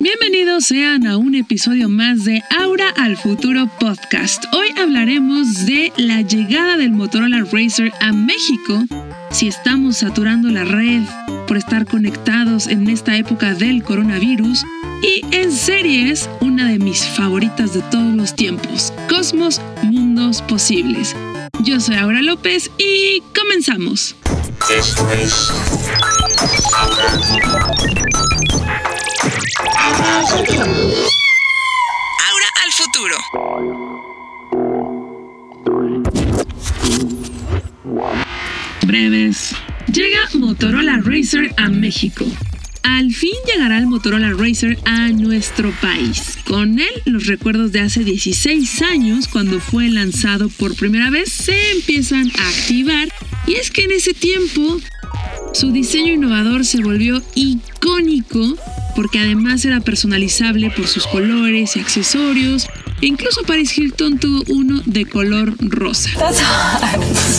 Bienvenidos sean a un episodio más de Aura al Futuro Podcast. Hoy hablaremos de la llegada del Motorola Racer a México, si estamos saturando la red por estar conectados en esta época del coronavirus y en series, una de mis favoritas de todos los tiempos, Cosmos Mundos Posibles. Yo soy Aura López y comenzamos. Esto es Aura al futuro. Breves. Llega Motorola Racer a México. Al fin llegará el Motorola Racer a nuestro país. Con él, los recuerdos de hace 16 años, cuando fue lanzado por primera vez, se empiezan a activar. Y es que en ese tiempo, su diseño innovador se volvió icónico porque además era personalizable por sus colores y accesorios. E incluso Paris Hilton tuvo uno de color rosa.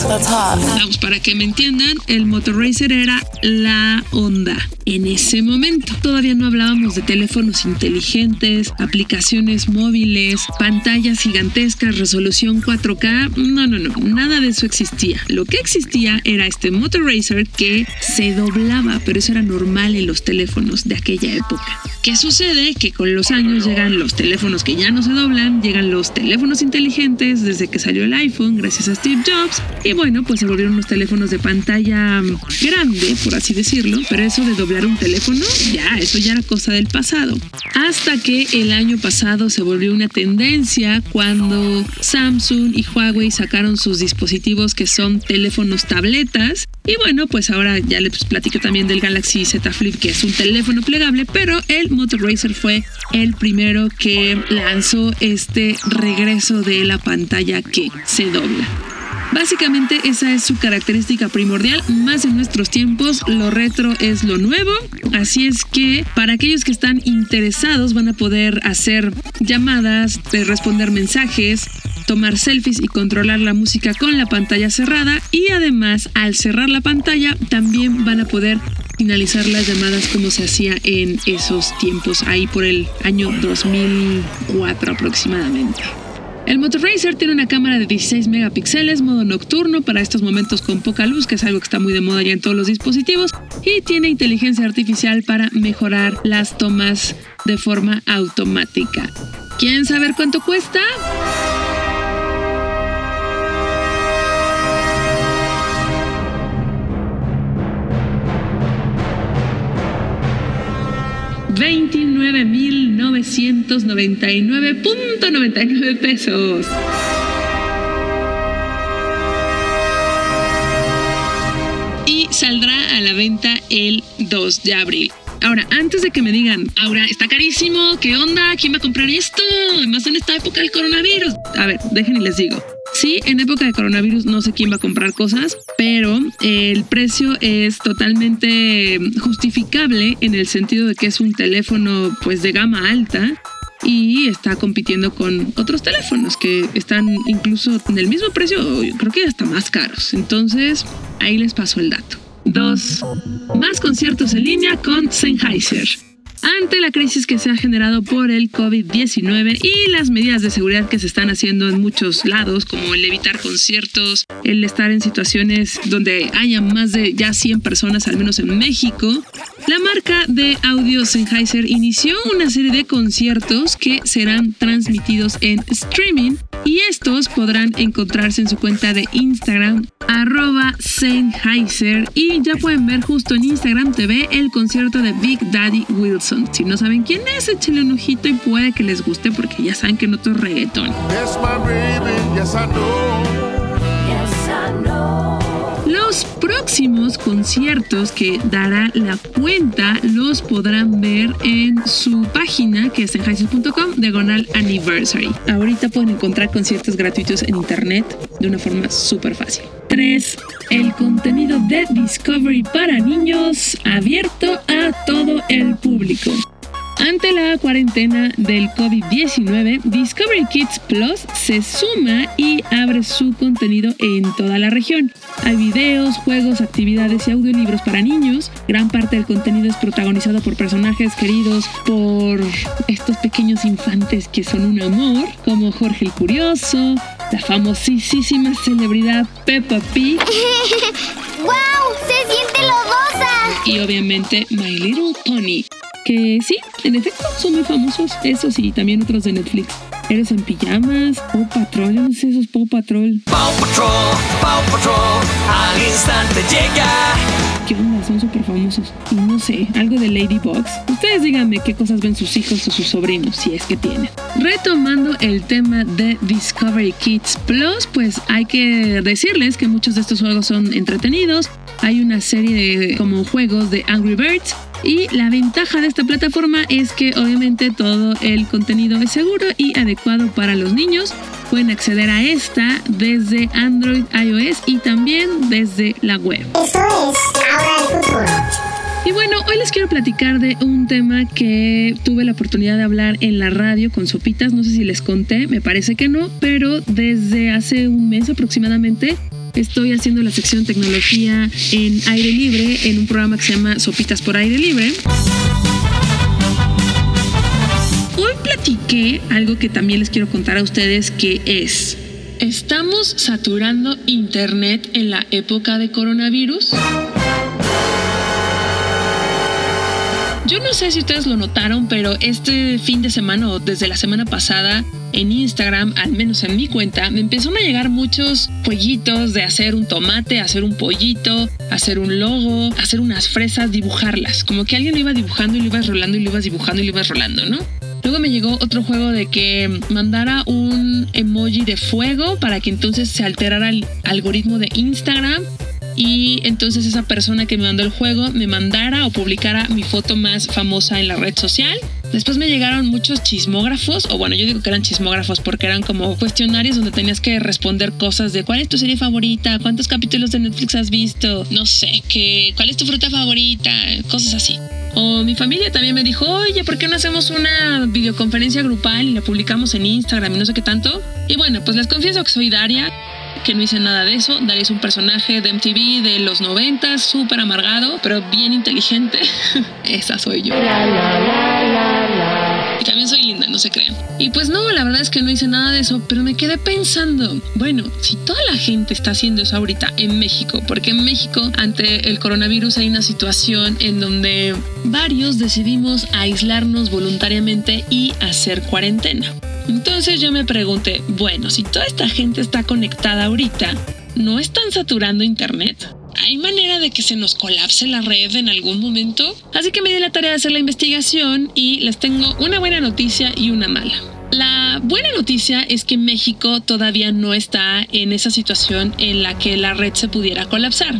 Vamos, para que me entiendan, el Motor Racer era la onda en ese momento. Todavía no hablábamos de teléfonos inteligentes, aplicaciones móviles, pantallas gigantescas, resolución 4K. No, no, no, nada de eso existía. Lo que existía era este Motor Racer que se doblaba, pero eso era normal en los teléfonos de aquella época. ¿Qué sucede? Que con los años llegan los teléfonos que ya no se doblan, llegan los teléfonos inteligentes desde que salió el iPhone, gracias a Steve Jobs, y bueno, pues se volvieron unos teléfonos de pantalla grande, por así decirlo, pero eso de doblar un teléfono, ya, eso ya era cosa del pasado. Hasta que el año pasado se volvió una tendencia cuando Samsung y Huawei sacaron sus dispositivos que son teléfonos tabletas y bueno, pues ahora ya les platico también del Galaxy Z Flip, que es un teléfono plegable, pero el Moto Racer fue el primero que lanzó este regreso de la pantalla que se dobla. Básicamente esa es su característica primordial, más en nuestros tiempos lo retro es lo nuevo, así es que para aquellos que están interesados van a poder hacer llamadas, responder mensajes, tomar selfies y controlar la música con la pantalla cerrada y además al cerrar la pantalla también van a poder finalizar las llamadas como se hacía en esos tiempos, ahí por el año 2004 aproximadamente. El Motor Racer tiene una cámara de 16 megapíxeles, modo nocturno para estos momentos con poca luz, que es algo que está muy de moda ya en todos los dispositivos, y tiene inteligencia artificial para mejorar las tomas de forma automática. ¿Quieren saber cuánto cuesta? 29.999.99 pesos. Y saldrá a la venta el 2 de abril. Ahora, antes de que me digan, Aura, está carísimo, ¿qué onda? ¿Quién va a comprar esto? Más en esta época del coronavirus. A ver, dejen y les digo. Sí, en época de coronavirus no sé quién va a comprar cosas, pero el precio es totalmente justificable en el sentido de que es un teléfono pues de gama alta y está compitiendo con otros teléfonos que están incluso en el mismo precio, creo que hasta más caros. Entonces, ahí les paso el dato. Dos, más conciertos en línea con Sennheiser. Ante la crisis que se ha generado por el COVID-19 y las medidas de seguridad que se están haciendo en muchos lados, como el evitar conciertos, el estar en situaciones donde haya más de ya 100 personas, al menos en México, la marca de audio Sennheiser inició una serie de conciertos que serán transmitidos en streaming y estos podrán encontrarse en su cuenta de Instagram arroba Sennheiser y ya pueden ver justo en Instagram TV el concierto de Big Daddy Wilson. Si no saben quién es, échenle un ojito y puede que les guste porque ya saben que no es reggaetón. Próximos conciertos que dará la cuenta los podrán ver en su página que es en de diagonal anniversary. Ahorita pueden encontrar conciertos gratuitos en internet de una forma súper fácil. 3. El contenido de Discovery para niños abierto a todo el público. Ante la cuarentena del COVID-19, Discovery Kids Plus se suma y abre su contenido en toda la región. Hay videos, juegos, actividades y audiolibros para niños. Gran parte del contenido es protagonizado por personajes queridos por estos pequeños infantes que son un amor, como Jorge el Curioso, la famosísima celebridad Peppa Pig. ¡Wow! ¡Se siente lodosa! Y obviamente My Little Pony. Que sí, en efecto, son muy famosos. Eso sí, también otros de Netflix. Eres en pijamas, Paw Patrol, yo no sé, esos Paw Patrol. Paw Patrol, Paw Patrol, al instante llega. ¿Qué onda? Son súper famosos. Y no sé, algo de Ladybugs. Ustedes díganme qué cosas ven sus hijos o sus sobrinos, si es que tienen. Retomando el tema de Discovery Kids Plus, pues hay que decirles que muchos de estos juegos son entretenidos. Hay una serie de como juegos de Angry Birds y la ventaja de esta plataforma es que obviamente todo el contenido es seguro y adecuado para los niños. Pueden acceder a esta desde Android, iOS y también desde la web. Eso es ahora el futuro. Y bueno, hoy les quiero platicar de un tema que tuve la oportunidad de hablar en la radio con Sopitas. No sé si les conté, me parece que no, pero desde hace un mes aproximadamente Estoy haciendo la sección tecnología en aire libre en un programa que se llama Sopitas por aire libre. Hoy platiqué algo que también les quiero contar a ustedes que es, ¿estamos saturando Internet en la época de coronavirus? Yo no sé si ustedes lo notaron, pero este fin de semana o desde la semana pasada en Instagram, al menos en mi cuenta, me empezaron a llegar muchos jueguitos de hacer un tomate, hacer un pollito, hacer un logo, hacer unas fresas, dibujarlas. Como que alguien lo iba dibujando y lo ibas rolando y lo ibas dibujando y lo ibas rolando, ¿no? Luego me llegó otro juego de que mandara un emoji de fuego para que entonces se alterara el algoritmo de Instagram y entonces esa persona que me mandó el juego me mandara o publicara mi foto más famosa en la red social. Después me llegaron muchos chismógrafos, o bueno, yo digo que eran chismógrafos porque eran como cuestionarios donde tenías que responder cosas de cuál es tu serie favorita, cuántos capítulos de Netflix has visto, no sé, qué, cuál es tu fruta favorita, cosas así. O mi familia también me dijo, oye, ¿por qué no hacemos una videoconferencia grupal y la publicamos en Instagram y no sé qué tanto? Y bueno, pues les confieso que soy Daria que no hice nada de eso. Daria es un personaje de MTV de los 90, súper amargado, pero bien inteligente. Esa soy yo. Y también soy linda, no se crean. Y pues no, la verdad es que no hice nada de eso, pero me quedé pensando, bueno, si toda la gente está haciendo eso ahorita en México, porque en México ante el coronavirus hay una situación en donde varios decidimos aislarnos voluntariamente y hacer cuarentena. Entonces yo me pregunté, bueno, si toda esta gente está conectada ahorita, ¿no están saturando Internet? ¿Hay manera de que se nos colapse la red en algún momento? Así que me di la tarea de hacer la investigación y les tengo una buena noticia y una mala. La buena noticia es que México todavía no está en esa situación en la que la red se pudiera colapsar.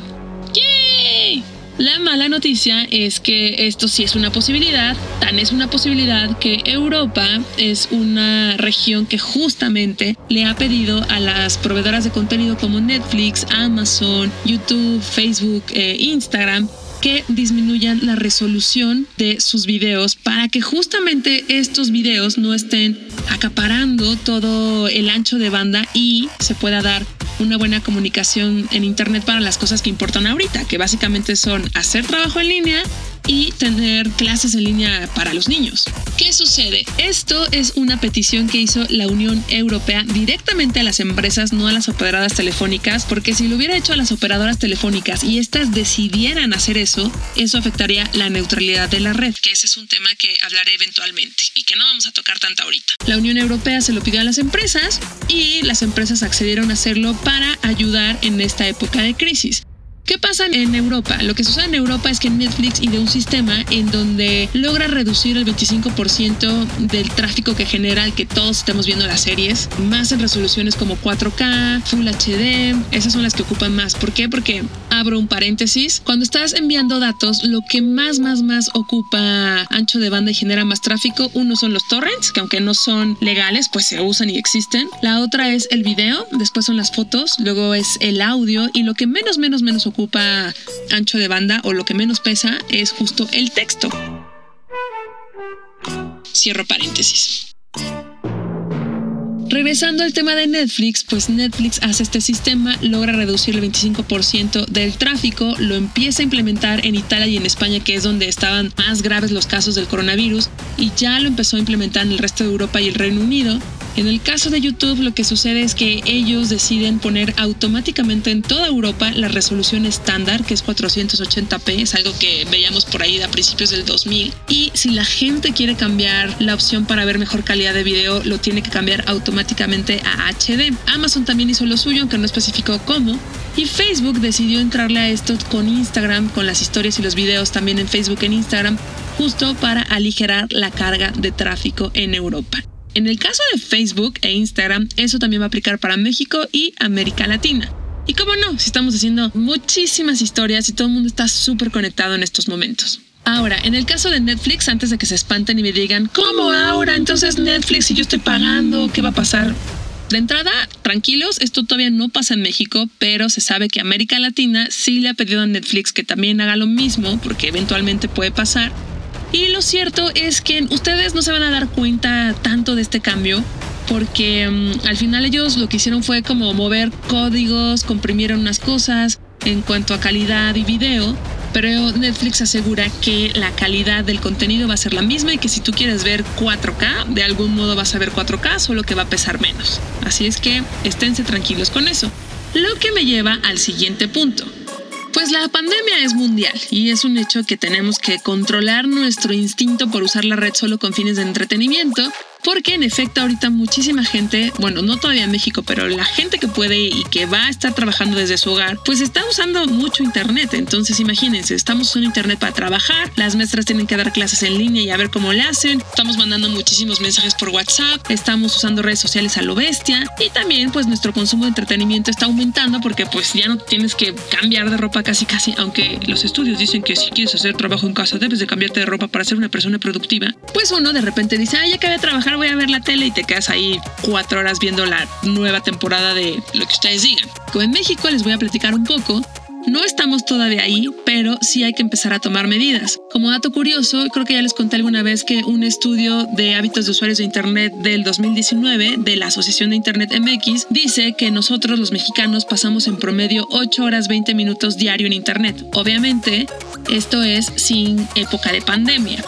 La mala noticia es que esto sí es una posibilidad, tan es una posibilidad que Europa es una región que justamente le ha pedido a las proveedoras de contenido como Netflix, Amazon, YouTube, Facebook, e Instagram que disminuyan la resolución de sus videos para que justamente estos videos no estén acaparando todo el ancho de banda y se pueda dar una buena comunicación en Internet para las cosas que importan ahorita, que básicamente son hacer trabajo en línea y tener clases en línea para los niños. ¿Qué sucede? Esto es una petición que hizo la Unión Europea directamente a las empresas, no a las operadoras telefónicas, porque si lo hubiera hecho a las operadoras telefónicas y estas decidieran hacer eso, eso afectaría la neutralidad de la red, que ese es un tema que hablaré eventualmente y que no vamos a tocar tanto ahorita. La Unión Europea se lo pidió a las empresas y las empresas accedieron a hacerlo para ayudar en esta época de crisis. ¿Qué pasa en Europa? Lo que sucede en Europa es que Netflix ideó un sistema en donde logra reducir el 25% del tráfico que genera el que todos estemos viendo las series, más en resoluciones como 4K, Full HD, esas son las que ocupan más. ¿Por qué? Porque abro un paréntesis, cuando estás enviando datos, lo que más, más, más ocupa ancho de banda y genera más tráfico, uno son los torrents, que aunque no son legales, pues se usan y existen. La otra es el video, después son las fotos, luego es el audio y lo que menos, menos, menos ocupa ocupa ancho de banda o lo que menos pesa es justo el texto. Cierro paréntesis. Regresando al tema de Netflix, pues Netflix hace este sistema, logra reducir el 25% del tráfico, lo empieza a implementar en Italia y en España, que es donde estaban más graves los casos del coronavirus, y ya lo empezó a implementar en el resto de Europa y el Reino Unido. En el caso de YouTube lo que sucede es que ellos deciden poner automáticamente en toda Europa la resolución estándar, que es 480p, es algo que veíamos por ahí a principios del 2000. Y si la gente quiere cambiar la opción para ver mejor calidad de video, lo tiene que cambiar automáticamente a HD. Amazon también hizo lo suyo, aunque no especificó cómo. Y Facebook decidió entrarle a esto con Instagram, con las historias y los videos también en Facebook en Instagram, justo para aligerar la carga de tráfico en Europa. En el caso de Facebook e Instagram, eso también va a aplicar para México y América Latina. Y cómo no, si estamos haciendo muchísimas historias y todo el mundo está súper conectado en estos momentos. Ahora, en el caso de Netflix, antes de que se espanten y me digan, ¿cómo ahora? Entonces Netflix y yo estoy pagando, ¿qué va a pasar? De entrada, tranquilos, esto todavía no pasa en México, pero se sabe que América Latina sí le ha pedido a Netflix que también haga lo mismo, porque eventualmente puede pasar. Y lo cierto es que ustedes no se van a dar cuenta tanto de este cambio porque mm, al final ellos lo que hicieron fue como mover códigos, comprimieron unas cosas en cuanto a calidad y video, pero Netflix asegura que la calidad del contenido va a ser la misma y que si tú quieres ver 4K, de algún modo vas a ver 4K, solo que va a pesar menos. Así es que esténse tranquilos con eso. Lo que me lleva al siguiente punto. Pues la pandemia es mundial y es un hecho que tenemos que controlar nuestro instinto por usar la red solo con fines de entretenimiento porque en efecto ahorita muchísima gente, bueno, no todavía en México, pero la gente que puede y que va a estar trabajando desde su hogar, pues está usando mucho internet. Entonces imagínense, estamos usando internet para trabajar, las maestras tienen que dar clases en línea y a ver cómo le hacen, estamos mandando muchísimos mensajes por WhatsApp, estamos usando redes sociales a lo bestia. Y también pues nuestro consumo de entretenimiento está aumentando porque pues ya no tienes que cambiar de ropa casi casi, aunque los estudios dicen que si quieres hacer trabajo en casa debes de cambiarte de ropa para ser una persona productiva, pues uno de repente dice, ay, ya acabé de trabajar voy a ver la tele y te quedas ahí cuatro horas viendo la nueva temporada de lo que ustedes digan. Como en México les voy a platicar un poco. No estamos todavía ahí, pero sí hay que empezar a tomar medidas. Como dato curioso, creo que ya les conté alguna vez que un estudio de hábitos de usuarios de Internet del 2019 de la Asociación de Internet MX dice que nosotros los mexicanos pasamos en promedio 8 horas 20 minutos diario en Internet. Obviamente, esto es sin época de pandemia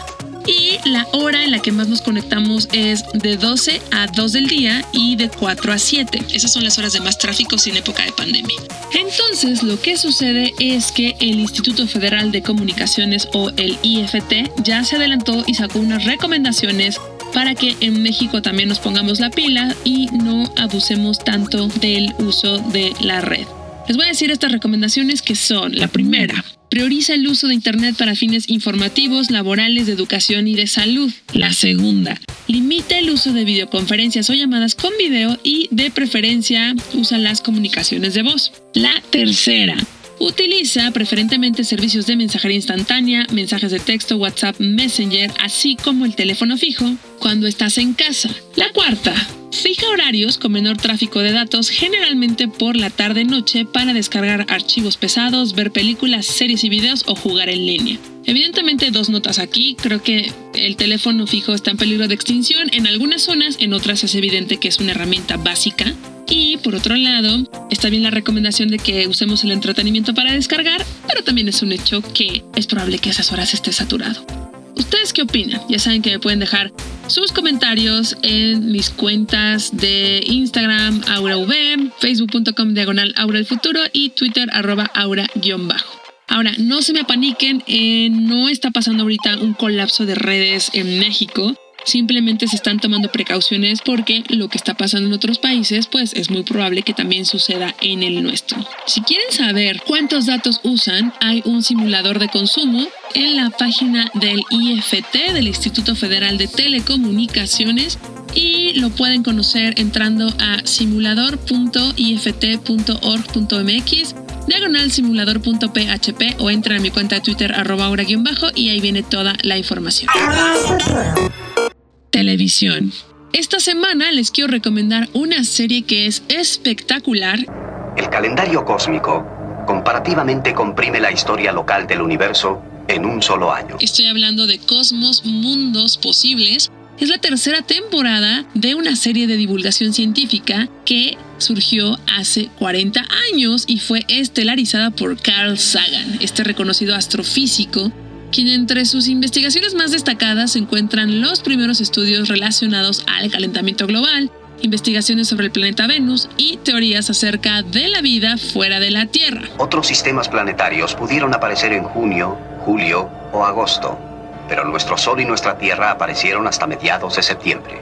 y la hora en la que más nos conectamos es de 12 a 2 del día y de 4 a 7. Esas son las horas de más tráfico sin época de pandemia. Entonces, lo que sucede es que el Instituto Federal de Comunicaciones o el IFT ya se adelantó y sacó unas recomendaciones para que en México también nos pongamos la pila y no abusemos tanto del uso de la red. Les voy a decir estas recomendaciones que son la primera, prioriza el uso de Internet para fines informativos, laborales, de educación y de salud. La segunda, limita el uso de videoconferencias o llamadas con video y de preferencia usa las comunicaciones de voz. La tercera, Utiliza preferentemente servicios de mensajería instantánea, mensajes de texto, WhatsApp, Messenger, así como el teléfono fijo cuando estás en casa. La cuarta, Fija horarios con menor tráfico de datos, generalmente por la tarde-noche, para descargar archivos pesados, ver películas, series y videos o jugar en línea. Evidentemente dos notas aquí, creo que el teléfono fijo está en peligro de extinción en algunas zonas, en otras es evidente que es una herramienta básica. Y por otro lado, está bien la recomendación de que usemos el entretenimiento para descargar, pero también es un hecho que es probable que esas horas esté saturado. ¿Ustedes qué opinan? Ya saben que me pueden dejar sus comentarios en mis cuentas de Instagram, AuraV, facebook.com diagonal Aura el Futuro y Twitter Aura-bajo. Ahora, no se me apaniquen, eh, no está pasando ahorita un colapso de redes en México. Simplemente se están tomando precauciones porque lo que está pasando en otros países, pues es muy probable que también suceda en el nuestro. Si quieren saber cuántos datos usan, hay un simulador de consumo en la página del IFT, del Instituto Federal de Telecomunicaciones, y lo pueden conocer entrando a simulador.ift.org.mx diagonal simulador.php o entra a mi cuenta de Twitter arroba bajo y ahí viene toda la información. Televisión. Esta semana les quiero recomendar una serie que es espectacular. El calendario cósmico comparativamente comprime la historia local del universo en un solo año. Estoy hablando de Cosmos Mundos Posibles Es la tercera temporada de una serie de divulgación científica que surgió hace 40 años y fue estelarizada por Carl Sagan, este reconocido astrofísico quien entre sus investigaciones más destacadas se encuentran los primeros estudios relacionados al calentamiento global, investigaciones sobre el planeta Venus y teorías acerca de la vida fuera de la Tierra. Otros sistemas planetarios pudieron aparecer en junio, julio o agosto, pero nuestro Sol y nuestra Tierra aparecieron hasta mediados de septiembre.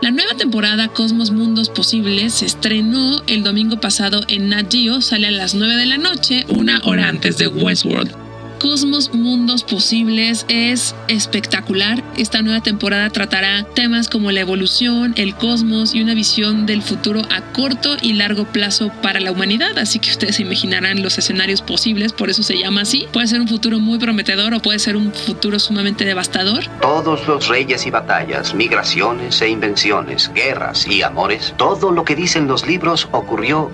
La nueva temporada Cosmos Mundos Posibles se estrenó el domingo pasado en Nat Geo, sale a las 9 de la noche, una hora antes de Westworld. Cosmos Mundos Posibles es espectacular. Esta nueva temporada tratará temas como la evolución, el cosmos y una visión del futuro a corto y largo plazo para la humanidad. Así que ustedes se imaginarán los escenarios posibles, por eso se llama así. Puede ser un futuro muy prometedor o puede ser un futuro sumamente devastador. Todos los reyes y batallas, migraciones e invenciones, guerras y amores, todo lo que dicen los libros ocurrió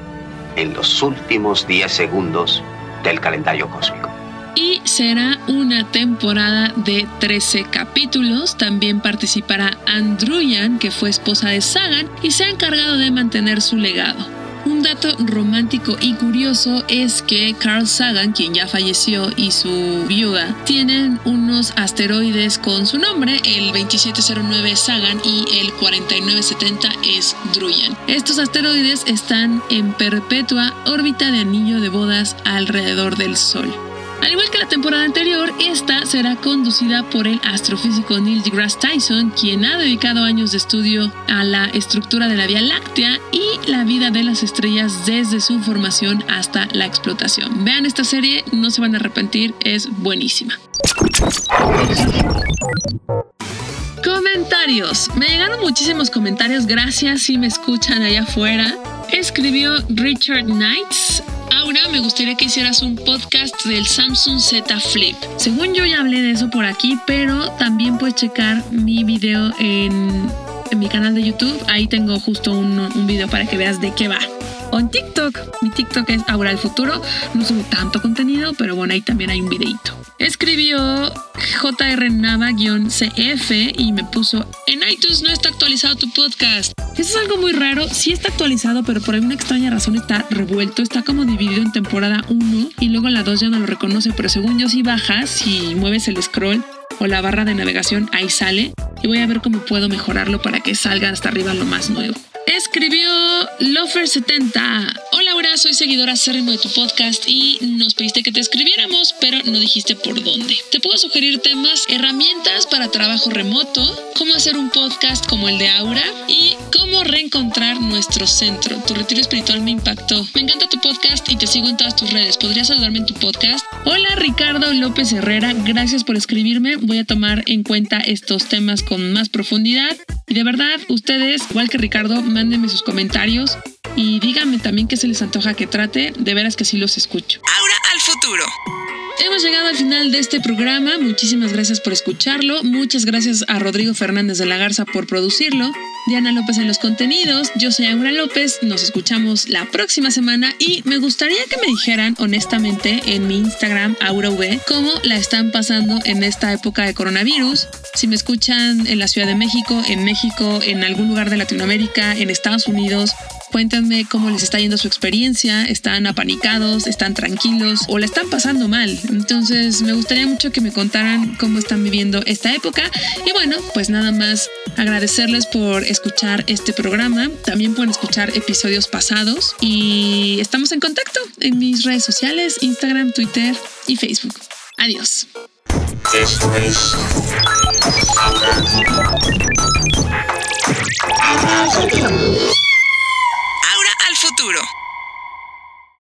en los últimos 10 segundos del calendario cósmico y será una temporada de 13 capítulos. También participará Andruyan, que fue esposa de Sagan y se ha encargado de mantener su legado. Un dato romántico y curioso es que Carl Sagan, quien ya falleció, y su viuda tienen unos asteroides con su nombre, el 2709 Sagan y el 4970 es Druyan. Estos asteroides están en perpetua órbita de anillo de bodas alrededor del Sol. Al igual que la temporada anterior, esta será conducida por el astrofísico Neil deGrasse Tyson, quien ha dedicado años de estudio a la estructura de la Vía Láctea y la vida de las estrellas desde su formación hasta la explotación. Vean esta serie, no se van a arrepentir, es buenísima. Comentarios. Me llegaron muchísimos comentarios, gracias si me escuchan allá afuera. Escribió Richard Knights Aura, me gustaría que hicieras un podcast del Samsung Z Flip. Según yo ya hablé de eso por aquí, pero también puedes checar mi video en, mi canal de YouTube. Ahí tengo justo un, un video para que veas de qué va. O en TikTok. Mi TikTok es Aura el Futuro. No subo tanto contenido, pero bueno, ahí también hay un videito. Escribió JR Nava-CF y me puso, en iTunes no está actualizado tu podcast. Eso es algo muy raro, sí está actualizado, pero por alguna extraña razón está revuelto, está como dividido en temporada 1 y luego la 2 ya no lo reconoce, pero según yo si bajas, si mueves el scroll o la barra de navegación, ahí sale y voy a ver cómo puedo mejorarlo para que salga hasta arriba lo más nuevo. Escribió Lofer70. Hola, Laura, soy seguidora acérrimo de tu podcast y nos pediste que te escribiéramos, pero no dijiste por dónde. Te puedo sugerir temas, herramientas para trabajo remoto, cómo hacer un podcast como el de Aura y cómo reencontrar nuestro centro. Tu retiro espiritual me impactó. Me encanta tu podcast y te sigo en todas tus redes. ¿Podrías saludarme en tu podcast? Hola, Ricardo López Herrera. Gracias por escribirme. Voy a tomar en cuenta estos temas con más profundidad. Y de verdad, ustedes, igual que Ricardo, mándenme sus comentarios y díganme también qué se les antoja que trate. De veras que sí los escucho. Ahora al futuro. Hemos llegado al final de este programa. Muchísimas gracias por escucharlo. Muchas gracias a Rodrigo Fernández de la Garza por producirlo. Diana López en los contenidos. Yo soy Aura López. Nos escuchamos la próxima semana y me gustaría que me dijeran honestamente en mi Instagram, AuraV, cómo la están pasando en esta época de coronavirus. Si me escuchan en la Ciudad de México, en México, en algún lugar de Latinoamérica, en Estados Unidos, Cuéntenme cómo les está yendo su experiencia, están apanicados, están tranquilos o la están pasando mal. Entonces me gustaría mucho que me contaran cómo están viviendo esta época. Y bueno, pues nada más agradecerles por escuchar este programa. También pueden escuchar episodios pasados y estamos en contacto en mis redes sociales, Instagram, Twitter y Facebook. Adiós. futuro.